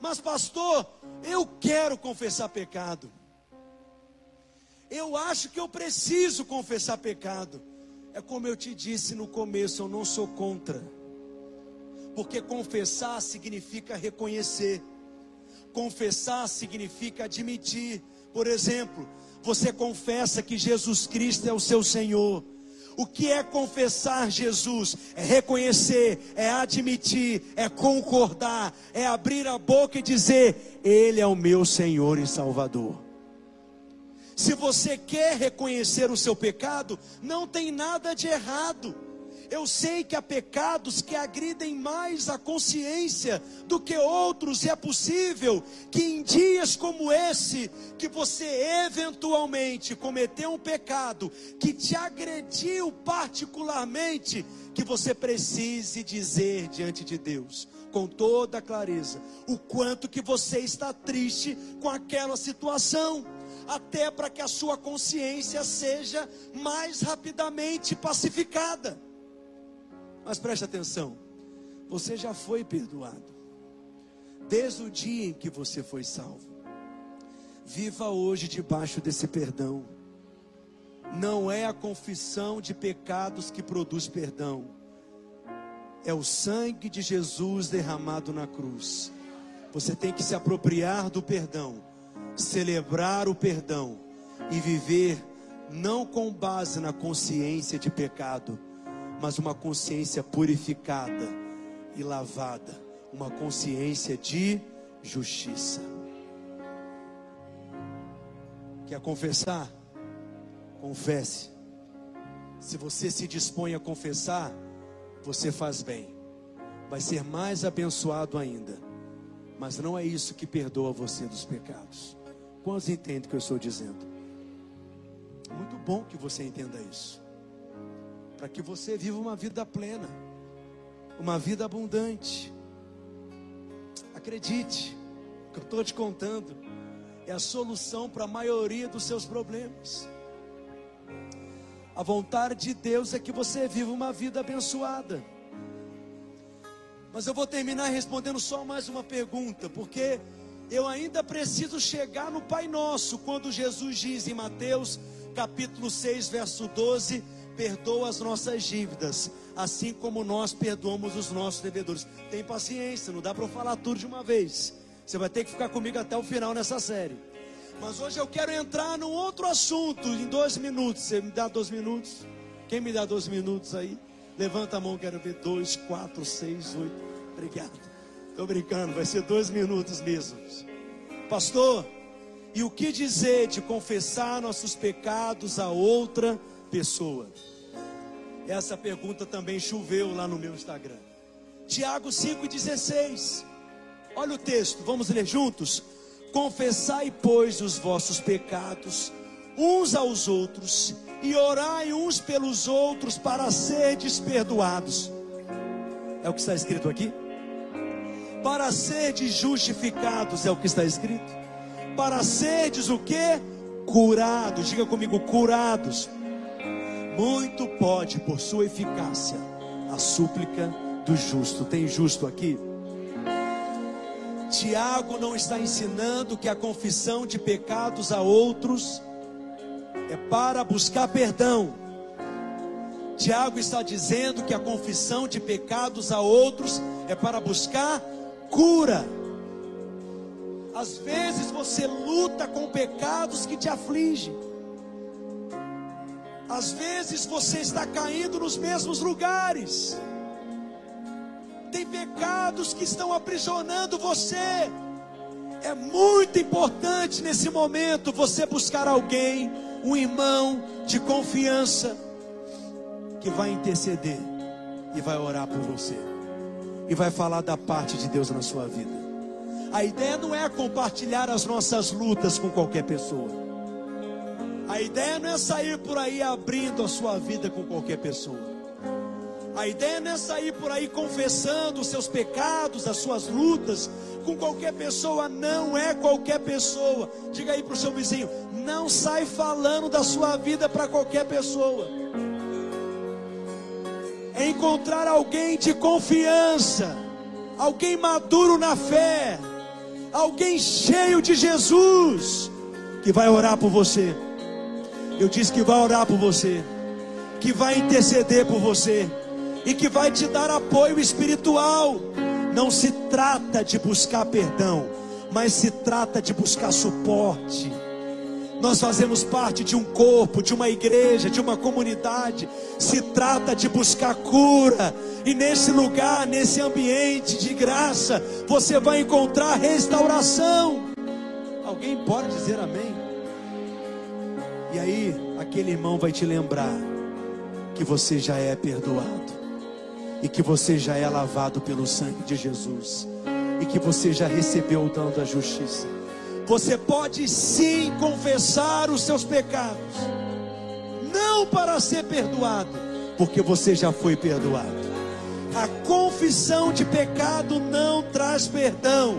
Mas, pastor, eu quero confessar pecado. Eu acho que eu preciso confessar pecado. É como eu te disse no começo, eu não sou contra. Porque confessar significa reconhecer. Confessar significa admitir. Por exemplo, você confessa que Jesus Cristo é o seu Senhor. O que é confessar Jesus? É reconhecer, é admitir, é concordar, é abrir a boca e dizer: Ele é o meu Senhor e Salvador. Se você quer reconhecer o seu pecado, não tem nada de errado. Eu sei que há pecados que agridem mais a consciência do que outros, e é possível que em dias como esse, que você eventualmente cometeu um pecado que te agrediu particularmente, que você precise dizer diante de Deus, com toda clareza, o quanto que você está triste com aquela situação até para que a sua consciência seja mais rapidamente pacificada. Mas preste atenção, você já foi perdoado, desde o dia em que você foi salvo. Viva hoje debaixo desse perdão. Não é a confissão de pecados que produz perdão, é o sangue de Jesus derramado na cruz. Você tem que se apropriar do perdão, celebrar o perdão e viver não com base na consciência de pecado, mas uma consciência purificada e lavada, uma consciência de justiça. Quer confessar? Confesse. Se você se dispõe a confessar, você faz bem. Vai ser mais abençoado ainda. Mas não é isso que perdoa você dos pecados. Quantos entendem o que eu estou dizendo? Muito bom que você entenda isso para que você viva uma vida plena, uma vida abundante. Acredite, o que eu estou te contando é a solução para a maioria dos seus problemas. A vontade de Deus é que você viva uma vida abençoada. Mas eu vou terminar respondendo só mais uma pergunta, porque eu ainda preciso chegar no Pai Nosso, quando Jesus diz em Mateus capítulo 6, verso 12: perdoa as nossas dívidas, assim como nós perdoamos os nossos devedores. Tem paciência, não dá para eu falar tudo de uma vez. Você vai ter que ficar comigo até o final nessa série. Mas hoje eu quero entrar num outro assunto em dois minutos. Você me dá dois minutos? Quem me dá dois minutos aí? Levanta a mão, quero ver. Dois, quatro, seis, oito. Obrigado. Estou brincando, vai ser dois minutos mesmo. Pastor, E o que dizer de confessar nossos pecados a outra pessoa? Essa pergunta também choveu lá no meu Instagram. Tiago 5,16. Olha o texto, vamos ler juntos. Confessai, pois, os vossos pecados uns aos outros e orai uns pelos outros para serdes perdoados. É o que está escrito aqui? Para serdes justificados, é o que está escrito. Para serdes o que? Curados, diga comigo, curados. Muito pode, por sua eficácia, a súplica do justo. Tem justo aqui? Tiago não está ensinando que a confissão de pecados a outros é para buscar perdão. Tiago está dizendo que a confissão de pecados a outros é para buscar cura. Às vezes você luta com pecados que te afligem. Às vezes você está caindo nos mesmos lugares. Tem pecados que estão aprisionando você. É muito importante nesse momento você buscar alguém um irmão de confiança que vai interceder e vai orar por você e vai falar da parte de Deus na sua vida. A ideia não é compartilhar as nossas lutas com qualquer pessoa. A ideia não é sair por aí abrindo a sua vida com qualquer pessoa. A ideia não é sair por aí confessando os seus pecados, as suas lutas com qualquer pessoa, não é qualquer pessoa. Diga aí para o seu vizinho: não sai falando da sua vida para qualquer pessoa. É encontrar alguém de confiança, alguém maduro na fé, alguém cheio de Jesus, que vai orar por você. Eu disse que vai orar por você, que vai interceder por você e que vai te dar apoio espiritual. Não se trata de buscar perdão, mas se trata de buscar suporte. Nós fazemos parte de um corpo, de uma igreja, de uma comunidade. Se trata de buscar cura. E nesse lugar, nesse ambiente de graça, você vai encontrar restauração. Alguém pode dizer amém? E aí, aquele irmão vai te lembrar que você já é perdoado e que você já é lavado pelo sangue de Jesus e que você já recebeu o dom da justiça. Você pode sim confessar os seus pecados, não para ser perdoado, porque você já foi perdoado. A confissão de pecado não traz perdão,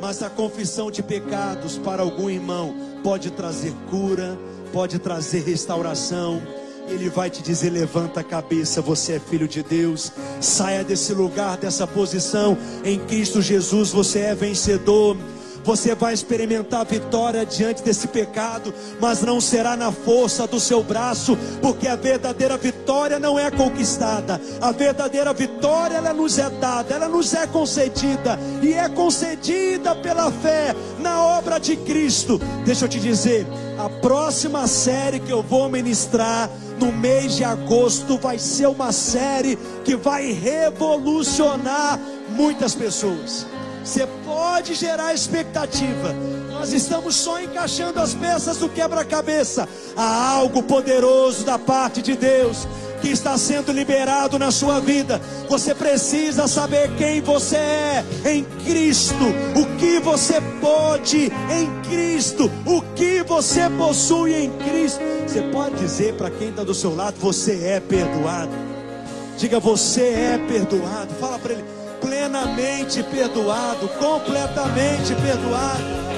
mas a confissão de pecados para algum irmão pode trazer cura, pode trazer restauração ele vai te dizer: levanta a cabeça, você é filho de Deus. Saia desse lugar, dessa posição. Em Cristo Jesus você é vencedor. Você vai experimentar vitória diante desse pecado, mas não será na força do seu braço, porque a verdadeira vitória não é conquistada. A verdadeira vitória ela nos é dada, ela nos é concedida e é concedida pela fé na obra de Cristo. Deixa eu te dizer, a próxima série que eu vou ministrar no mês de agosto vai ser uma série que vai revolucionar muitas pessoas. Você pode gerar expectativa. Nós estamos só encaixando as peças do quebra-cabeça. Há algo poderoso da parte de Deus que está sendo liberado na sua vida. Você precisa saber quem você é em Cristo, o que você pode em Cristo, o que você possui em Cristo. Você pode dizer para quem está do seu lado: você é perdoado. Diga, você é perdoado. Fala para ele plenamente perdoado, completamente perdoado.